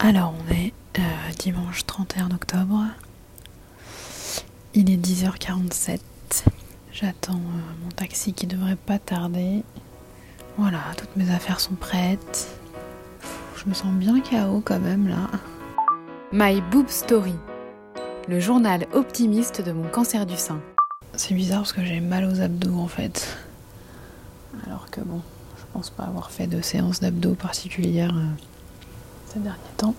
Alors, on est euh, dimanche 31 octobre. Il est 10h47. J'attends euh, mon taxi qui devrait pas tarder. Voilà, toutes mes affaires sont prêtes. Je me sens bien KO quand même là. My Boob Story, le journal optimiste de mon cancer du sein. C'est bizarre parce que j'ai mal aux abdos en fait. Alors que bon, je pense pas avoir fait de séance d'abdos particulière euh, ces derniers temps.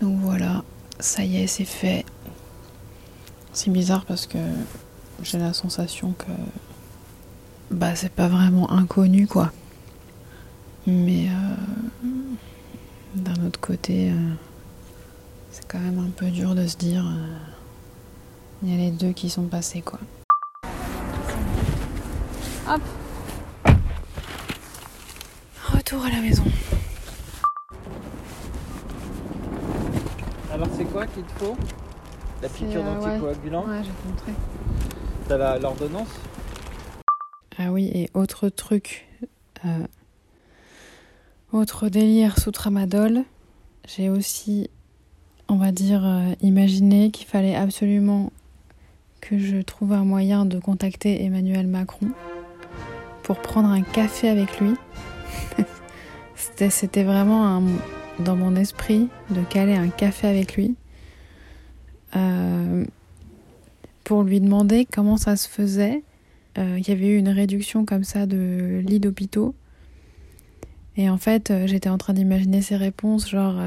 Donc voilà, ça y est, c'est fait. C'est bizarre parce que j'ai la sensation que bah c'est pas vraiment inconnu quoi. Mais euh, d'un autre côté, euh, c'est quand même un peu dur de se dire euh, il y a les deux qui sont passés quoi. Hop. Retour à la maison. Alors c'est quoi qu'il te faut La piqûre euh, d'anticoagulant Ouais, montrer. T'as l'ordonnance Ah oui, et autre truc, euh, autre délire sous tramadol, j'ai aussi, on va dire, euh, imaginé qu'il fallait absolument que je trouve un moyen de contacter Emmanuel Macron pour prendre un café avec lui. C'était c'était vraiment un- dans mon esprit de caler un café avec lui. Euh, pour lui demander comment ça se faisait euh, il y avait eu une réduction comme ça de lits d'hôpitaux. Et en fait, euh, j'étais en train d'imaginer ces réponses, genre,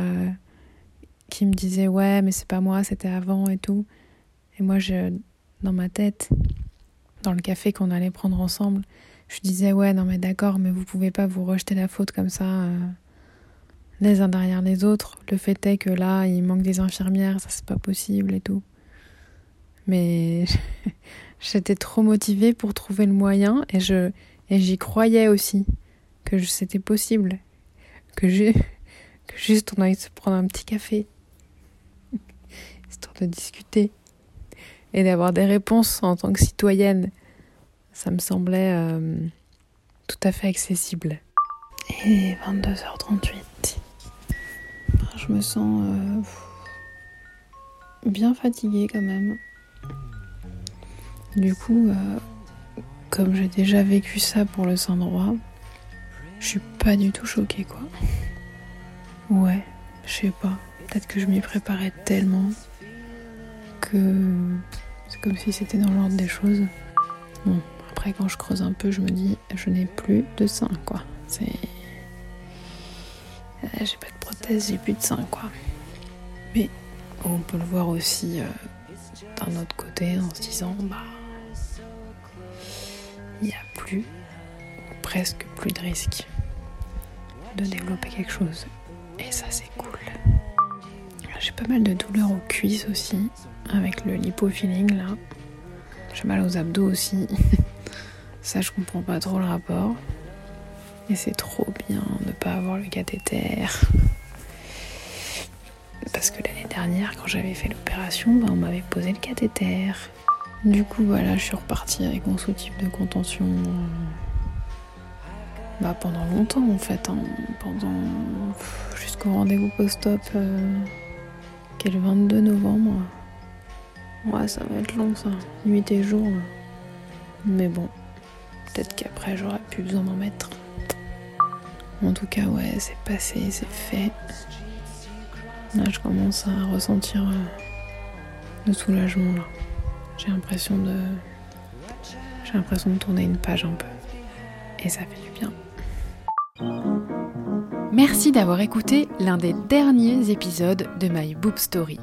qui me disaient Ouais, mais c'est pas moi, c'était avant et tout. Et moi, je, dans ma tête, dans le café qu'on allait prendre ensemble, je disais Ouais, non, mais d'accord, mais vous pouvez pas vous rejeter la faute comme ça, les uns derrière les autres. Le fait est que là, il manque des infirmières, ça c'est pas possible et tout. Mais J'étais trop motivée pour trouver le moyen et je et j'y croyais aussi que c'était possible que juste on aille se prendre un petit café histoire de discuter et d'avoir des réponses en tant que citoyenne. Ça me semblait euh, tout à fait accessible. Et 22h38. Je me sens euh, bien fatiguée quand même. Du coup, euh, comme j'ai déjà vécu ça pour le sein droit, je suis pas du tout choquée quoi. Ouais, je sais pas. Peut-être que je m'y préparais tellement que c'est comme si c'était dans l'ordre des choses. Bon, après quand je creuse un peu, je me dis je n'ai plus de sein quoi. C'est j'ai pas de prothèse, j'ai plus de sein quoi. Mais on peut le voir aussi euh, d'un autre côté en se disant bah il n'y a plus ou presque plus de risque de développer quelque chose. Et ça c'est cool. J'ai pas mal de douleurs aux cuisses aussi avec le lipofilling là. J'ai mal aux abdos aussi. Ça je comprends pas trop le rapport et c'est trop bien de pas avoir le cathéter parce que l'année dernière, quand j'avais fait l'opération, bah, on m'avait posé le cathéter. Du coup, voilà, je suis repartie avec mon sous-type de contention euh, bah, pendant longtemps en fait. hein. Pendant jusqu'au rendez-vous post-op euh, qui est le 22 novembre. Ouais, ça va être long ça, nuit et jour. Mais bon, peut-être qu'après j'aurai plus besoin d'en mettre. En tout cas, ouais, c'est passé, c'est fait. Là, je commence à ressentir euh, le soulagement là. J'ai l'impression de, j'ai l'impression de tourner une page un peu, et ça fait du bien. Merci d'avoir écouté l'un des derniers épisodes de My Boob Story.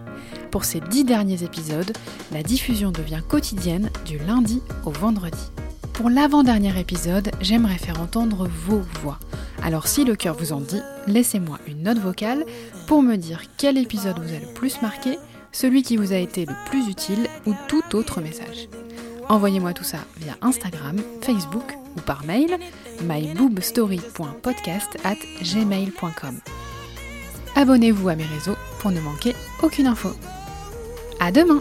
Pour ces dix derniers épisodes, la diffusion devient quotidienne du lundi au vendredi. Pour l'avant-dernier épisode, j'aimerais faire entendre vos voix. Alors si le cœur vous en dit, laissez-moi une note vocale pour me dire quel épisode vous a le plus marqué, celui qui vous a été le plus utile ou tout autre message. Envoyez-moi tout ça via Instagram, Facebook ou par mail myboobstory.podcast at gmail.com. Abonnez-vous à mes réseaux pour ne manquer aucune info. À demain!